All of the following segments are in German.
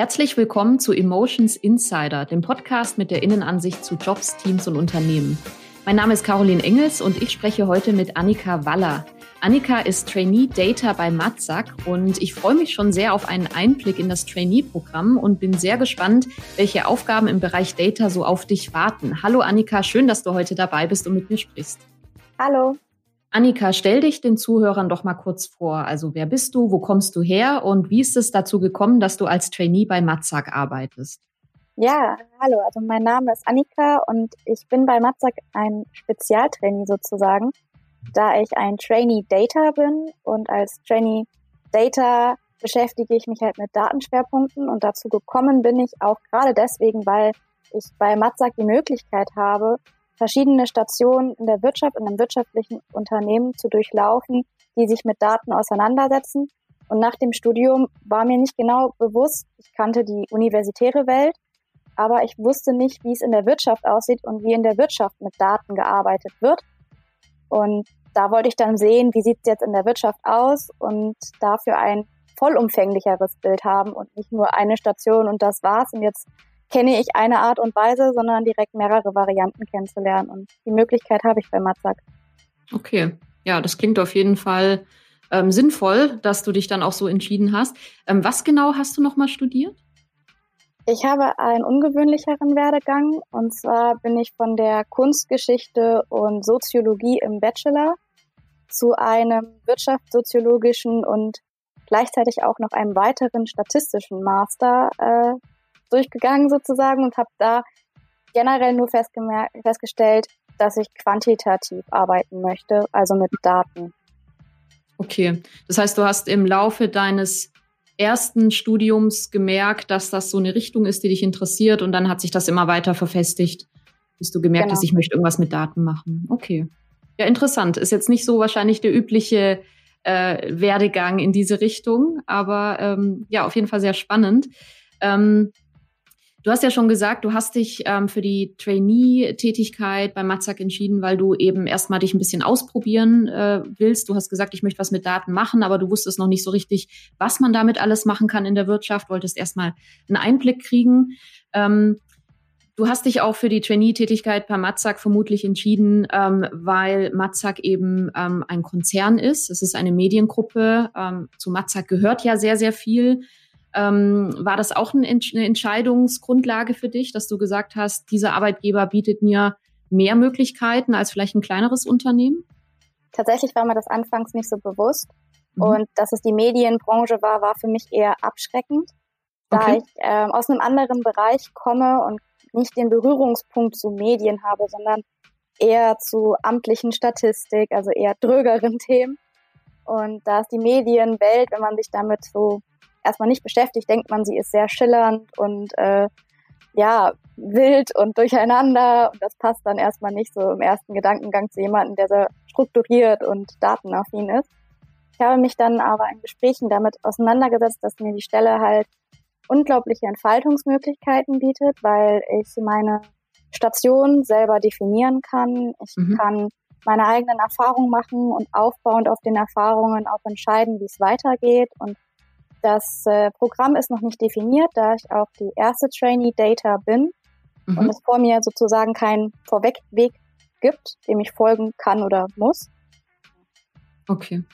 Herzlich willkommen zu Emotions Insider, dem Podcast mit der Innenansicht zu Jobs, Teams und Unternehmen. Mein Name ist Caroline Engels und ich spreche heute mit Annika Waller. Annika ist Trainee Data bei Matzak und ich freue mich schon sehr auf einen Einblick in das Trainee-Programm und bin sehr gespannt, welche Aufgaben im Bereich Data so auf dich warten. Hallo Annika, schön, dass du heute dabei bist und mit mir sprichst. Hallo. Annika, stell dich den Zuhörern doch mal kurz vor. Also wer bist du, wo kommst du her und wie ist es dazu gekommen, dass du als Trainee bei Matzak arbeitest? Ja, hallo, also mein Name ist Annika und ich bin bei Matzak ein Spezialtrainee sozusagen, da ich ein Trainee Data bin und als Trainee Data beschäftige ich mich halt mit Datenschwerpunkten und dazu gekommen bin ich auch gerade deswegen, weil ich bei Matzak die Möglichkeit habe, verschiedene Stationen in der Wirtschaft, in einem wirtschaftlichen Unternehmen zu durchlaufen, die sich mit Daten auseinandersetzen. Und nach dem Studium war mir nicht genau bewusst, ich kannte die universitäre Welt, aber ich wusste nicht, wie es in der Wirtschaft aussieht und wie in der Wirtschaft mit Daten gearbeitet wird. Und da wollte ich dann sehen, wie sieht es jetzt in der Wirtschaft aus und dafür ein vollumfänglicheres Bild haben und nicht nur eine Station und das war's. Und jetzt kenne ich eine Art und Weise, sondern direkt mehrere Varianten kennenzulernen. Und die Möglichkeit habe ich bei Matzak. Okay, ja, das klingt auf jeden Fall ähm, sinnvoll, dass du dich dann auch so entschieden hast. Ähm, was genau hast du nochmal studiert? Ich habe einen ungewöhnlicheren Werdegang. Und zwar bin ich von der Kunstgeschichte und Soziologie im Bachelor zu einem wirtschaftssoziologischen und gleichzeitig auch noch einem weiteren statistischen Master äh, durchgegangen sozusagen und habe da generell nur festgestellt, dass ich quantitativ arbeiten möchte, also mit Daten. Okay, das heißt, du hast im Laufe deines ersten Studiums gemerkt, dass das so eine Richtung ist, die dich interessiert und dann hat sich das immer weiter verfestigt, bis du gemerkt genau. hast, ich möchte irgendwas mit Daten machen. Okay. Ja, interessant. Ist jetzt nicht so wahrscheinlich der übliche äh, Werdegang in diese Richtung, aber ähm, ja, auf jeden Fall sehr spannend. Ähm, Du hast ja schon gesagt, du hast dich ähm, für die Trainee-Tätigkeit bei Matzak entschieden, weil du eben erstmal dich ein bisschen ausprobieren äh, willst. Du hast gesagt, ich möchte was mit Daten machen, aber du wusstest noch nicht so richtig, was man damit alles machen kann in der Wirtschaft, wolltest erstmal einen Einblick kriegen. Ähm, du hast dich auch für die Trainee-Tätigkeit bei Matzak vermutlich entschieden, ähm, weil Matzak eben ähm, ein Konzern ist. Es ist eine Mediengruppe. Ähm, zu Matzak gehört ja sehr, sehr viel. Ähm, war das auch eine Entscheidungsgrundlage für dich, dass du gesagt hast, dieser Arbeitgeber bietet mir mehr Möglichkeiten als vielleicht ein kleineres Unternehmen? Tatsächlich war mir das anfangs nicht so bewusst. Mhm. Und dass es die Medienbranche war, war für mich eher abschreckend, da okay. ich äh, aus einem anderen Bereich komme und nicht den Berührungspunkt zu Medien habe, sondern eher zu amtlichen Statistik, also eher drögeren Themen. Und da ist die Medienwelt, wenn man sich damit so erstmal nicht beschäftigt, denkt man, sie ist sehr schillernd und äh, ja, wild und durcheinander. Und das passt dann erstmal nicht so im ersten Gedankengang zu jemandem, der sehr strukturiert und datenaffin ist. Ich habe mich dann aber in Gesprächen damit auseinandergesetzt, dass mir die Stelle halt unglaubliche Entfaltungsmöglichkeiten bietet, weil ich meine Station selber definieren kann. Ich mhm. kann meine eigenen Erfahrungen machen und aufbauend auf den Erfahrungen auch entscheiden, wie es weitergeht und das äh, Programm ist noch nicht definiert, da ich auch die erste Trainee Data bin mhm. und es vor mir sozusagen keinen Vorwegweg gibt, dem ich folgen kann oder muss. Okay.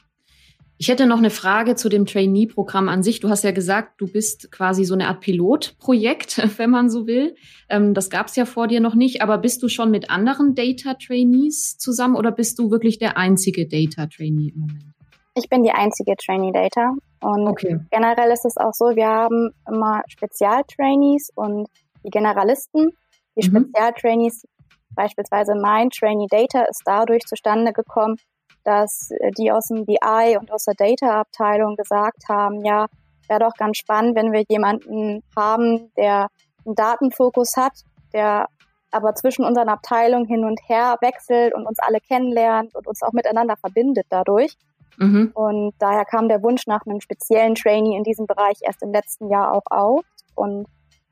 Ich hätte noch eine Frage zu dem Trainee-Programm an sich. Du hast ja gesagt, du bist quasi so eine Art Pilotprojekt, wenn man so will. Ähm, das gab es ja vor dir noch nicht. Aber bist du schon mit anderen Data-Trainees zusammen oder bist du wirklich der einzige Data-Trainee im Moment? Ich bin die einzige Trainee Data und okay. generell ist es auch so, wir haben immer Spezialtrainees und die Generalisten. Die mhm. Spezialtrainees, beispielsweise mein Trainee Data, ist dadurch zustande gekommen, dass die aus dem BI und aus der Data-Abteilung gesagt haben, ja, wäre doch ganz spannend, wenn wir jemanden haben, der einen Datenfokus hat, der aber zwischen unseren Abteilungen hin und her wechselt und uns alle kennenlernt und uns auch miteinander verbindet dadurch. Mhm. Und daher kam der Wunsch nach einem speziellen Trainee in diesem Bereich erst im letzten Jahr auch auf. Und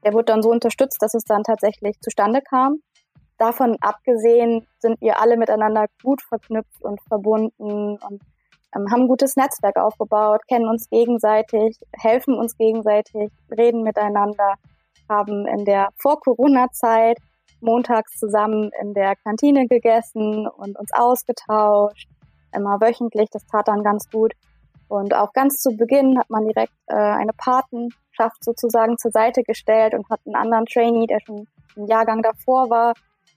der wurde dann so unterstützt, dass es dann tatsächlich zustande kam. Davon abgesehen sind wir alle miteinander gut verknüpft und verbunden und ähm, haben ein gutes Netzwerk aufgebaut, kennen uns gegenseitig, helfen uns gegenseitig, reden miteinander, haben in der Vor-Corona-Zeit montags zusammen in der Kantine gegessen und uns ausgetauscht, immer wöchentlich, das tat dann ganz gut. Und auch ganz zu Beginn hat man direkt äh, eine Patenschaft sozusagen zur Seite gestellt und hat einen anderen Trainee, der schon im Jahrgang davor war,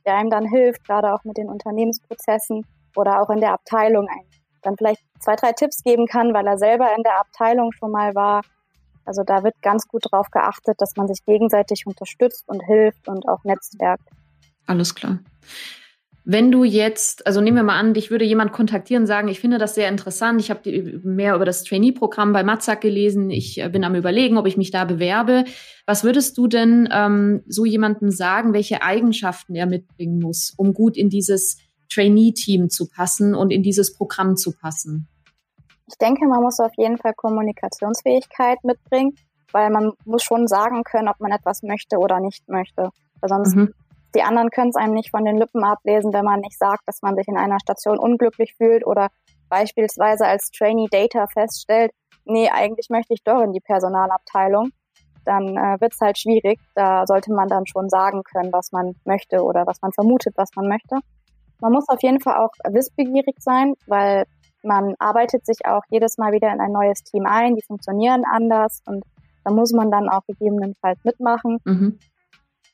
der einem dann hilft, gerade auch mit den Unternehmensprozessen oder auch in der Abteilung ein, dann vielleicht zwei, drei Tipps geben kann, weil er selber in der Abteilung schon mal war. Also da wird ganz gut darauf geachtet, dass man sich gegenseitig unterstützt und hilft und auch netzwerkt. Alles klar. Wenn du jetzt, also nehmen wir mal an, dich würde jemand kontaktieren und sagen, ich finde das sehr interessant, ich habe mehr über das Trainee-Programm bei Matzak gelesen, ich äh, bin am überlegen, ob ich mich da bewerbe. Was würdest du denn ähm, so jemandem sagen, welche Eigenschaften er mitbringen muss, um gut in dieses Trainee-Team zu passen und in dieses Programm zu passen? Ich denke, man muss auf jeden Fall Kommunikationsfähigkeit mitbringen, weil man muss schon sagen können, ob man etwas möchte oder nicht möchte. Weil sonst mhm. Die anderen können es einem nicht von den Lippen ablesen, wenn man nicht sagt, dass man sich in einer Station unglücklich fühlt oder beispielsweise als Trainee Data feststellt, nee, eigentlich möchte ich doch in die Personalabteilung. Dann äh, wird es halt schwierig. Da sollte man dann schon sagen können, was man möchte oder was man vermutet, was man möchte. Man muss auf jeden Fall auch wissbegierig sein, weil man arbeitet sich auch jedes Mal wieder in ein neues Team ein, die funktionieren anders und da muss man dann auch gegebenenfalls mitmachen. Mhm.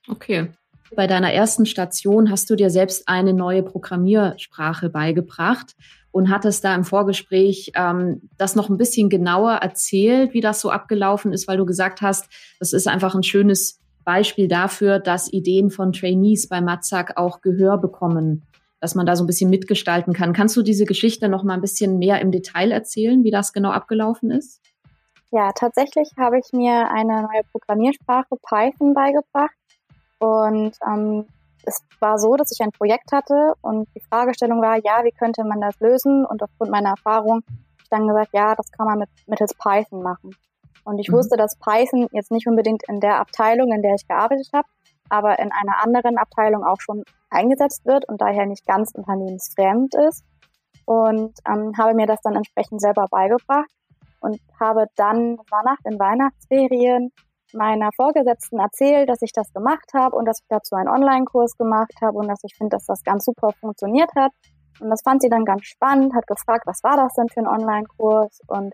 Okay. Bei deiner ersten Station hast du dir selbst eine neue Programmiersprache beigebracht und hattest da im Vorgespräch ähm, das noch ein bisschen genauer erzählt, wie das so abgelaufen ist, weil du gesagt hast, das ist einfach ein schönes Beispiel dafür, dass Ideen von Trainees bei Matzak auch Gehör bekommen dass man da so ein bisschen mitgestalten kann. Kannst du diese Geschichte noch mal ein bisschen mehr im Detail erzählen, wie das genau abgelaufen ist? Ja, tatsächlich habe ich mir eine neue Programmiersprache Python beigebracht und ähm, es war so, dass ich ein Projekt hatte und die Fragestellung war, ja, wie könnte man das lösen? Und aufgrund meiner Erfahrung habe ich dann gesagt, ja, das kann man mit, mittels Python machen. Und ich mhm. wusste, dass Python jetzt nicht unbedingt in der Abteilung, in der ich gearbeitet habe, aber in einer anderen Abteilung auch schon eingesetzt wird und daher nicht ganz unternehmensfremd ist. Und ähm, habe mir das dann entsprechend selber beigebracht und habe dann, war nach den Weihnachtsferien, meiner Vorgesetzten erzählt, dass ich das gemacht habe und dass ich dazu einen Online-Kurs gemacht habe und dass ich finde, dass das ganz super funktioniert hat. Und das fand sie dann ganz spannend, hat gefragt, was war das denn für ein Online-Kurs und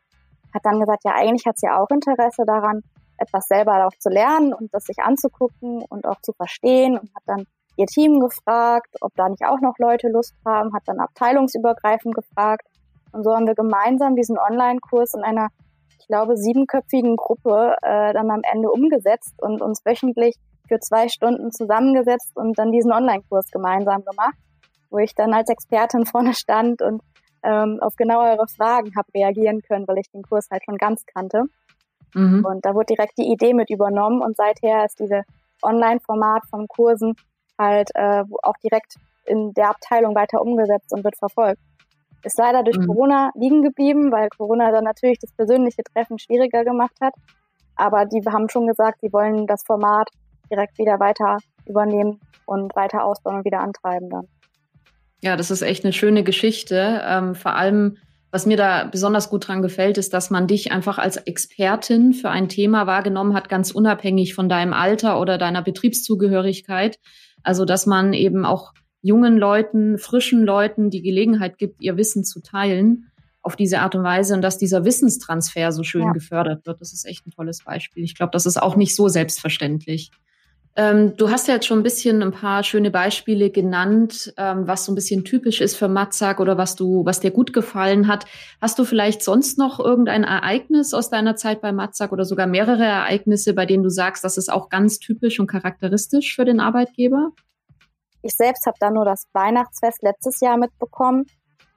hat dann gesagt, ja, eigentlich hat sie auch Interesse daran, etwas selber auch zu lernen und das sich anzugucken und auch zu verstehen und hat dann ihr Team gefragt, ob da nicht auch noch Leute Lust haben, hat dann abteilungsübergreifend gefragt. Und so haben wir gemeinsam diesen Online-Kurs in einer, ich glaube, siebenköpfigen Gruppe äh, dann am Ende umgesetzt und uns wöchentlich für zwei Stunden zusammengesetzt und dann diesen Online-Kurs gemeinsam gemacht, wo ich dann als Expertin vorne stand und ähm, auf genauere Fragen habe reagieren können, weil ich den Kurs halt schon ganz kannte. Mhm. Und da wurde direkt die Idee mit übernommen und seither ist diese Online-Format von Kursen halt äh, auch direkt in der Abteilung weiter umgesetzt und wird verfolgt. Ist leider durch mhm. Corona liegen geblieben, weil Corona dann natürlich das persönliche Treffen schwieriger gemacht hat. Aber die haben schon gesagt, sie wollen das Format direkt wieder weiter übernehmen und weiter ausbauen und wieder antreiben dann. Ja, das ist echt eine schöne Geschichte. Ähm, vor allem, was mir da besonders gut dran gefällt, ist, dass man dich einfach als Expertin für ein Thema wahrgenommen hat, ganz unabhängig von deinem Alter oder deiner Betriebszugehörigkeit. Also, dass man eben auch jungen Leuten, frischen Leuten die Gelegenheit gibt, ihr Wissen zu teilen auf diese Art und Weise und dass dieser Wissenstransfer so schön ja. gefördert wird. Das ist echt ein tolles Beispiel. Ich glaube, das ist auch nicht so selbstverständlich. Ähm, du hast ja jetzt schon ein bisschen ein paar schöne Beispiele genannt, ähm, was so ein bisschen typisch ist für Matzak oder was du, was dir gut gefallen hat. Hast du vielleicht sonst noch irgendein Ereignis aus deiner Zeit bei Matzak oder sogar mehrere Ereignisse, bei denen du sagst, das ist auch ganz typisch und charakteristisch für den Arbeitgeber? Ich selbst habe da nur das Weihnachtsfest letztes Jahr mitbekommen,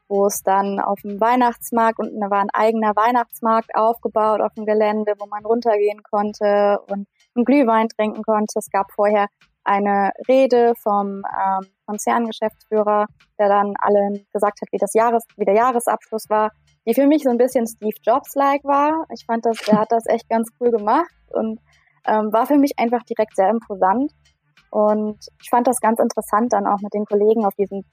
wo es dann auf dem Weihnachtsmarkt und da war ein eigener Weihnachtsmarkt aufgebaut auf dem Gelände, wo man runtergehen konnte und einen Glühwein trinken konnte. Es gab vorher eine Rede vom ähm, Konzerngeschäftsführer, der dann allen gesagt hat, wie das Jahres, wie der Jahresabschluss war, die für mich so ein bisschen Steve Jobs-like war. Ich fand das, er hat das echt ganz cool gemacht und ähm, war für mich einfach direkt sehr imposant. Und ich fand das ganz interessant, dann auch mit den Kollegen auf diesen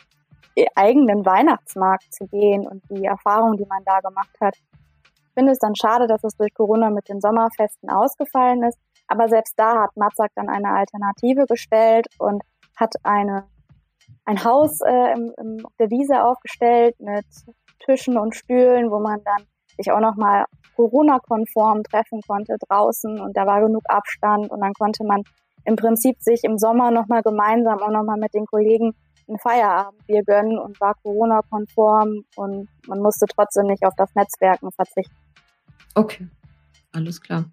eigenen Weihnachtsmarkt zu gehen und die Erfahrung, die man da gemacht hat. Ich finde es dann schade, dass es durch Corona mit den Sommerfesten ausgefallen ist. Aber selbst da hat Matzak dann eine Alternative gestellt und hat eine, ein Haus äh, im, im, auf der Wiese aufgestellt mit Tischen und Stühlen, wo man dann sich auch nochmal Corona-konform treffen konnte draußen und da war genug Abstand und dann konnte man im Prinzip sich im Sommer nochmal gemeinsam auch nochmal mit den Kollegen ein Feierabendbier gönnen und war Corona-konform und man musste trotzdem nicht auf das Netzwerken verzichten. Okay, alles klar.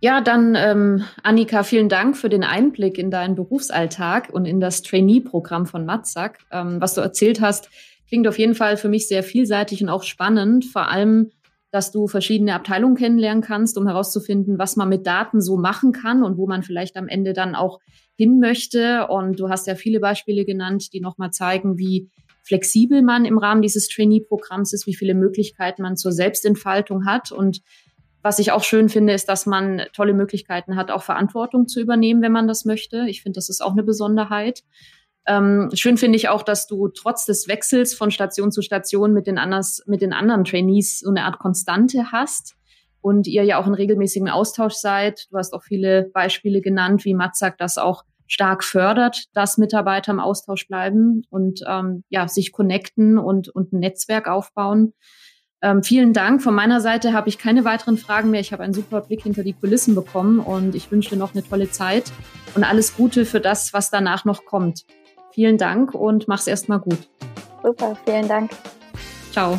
Ja, dann ähm, Annika, vielen Dank für den Einblick in deinen Berufsalltag und in das Trainee-Programm von Matzak. Ähm, was du erzählt hast, klingt auf jeden Fall für mich sehr vielseitig und auch spannend. Vor allem, dass du verschiedene Abteilungen kennenlernen kannst, um herauszufinden, was man mit Daten so machen kann und wo man vielleicht am Ende dann auch hin möchte. Und du hast ja viele Beispiele genannt, die nochmal zeigen, wie flexibel man im Rahmen dieses Trainee-Programms ist, wie viele Möglichkeiten man zur Selbstentfaltung hat. Und was ich auch schön finde, ist, dass man tolle Möglichkeiten hat, auch Verantwortung zu übernehmen, wenn man das möchte. Ich finde, das ist auch eine Besonderheit. Ähm, schön finde ich auch, dass du trotz des Wechsels von Station zu Station mit den, anders, mit den anderen Trainees so eine Art Konstante hast und ihr ja auch in regelmäßigem Austausch seid. Du hast auch viele Beispiele genannt, wie Matzak das auch stark fördert, dass Mitarbeiter im Austausch bleiben und ähm, ja sich connecten und, und ein Netzwerk aufbauen. Ähm, vielen Dank. Von meiner Seite habe ich keine weiteren Fragen mehr. Ich habe einen super Blick hinter die Kulissen bekommen und ich wünsche dir noch eine tolle Zeit und alles Gute für das, was danach noch kommt. Vielen Dank und mach's erstmal gut. Super, vielen Dank. Ciao.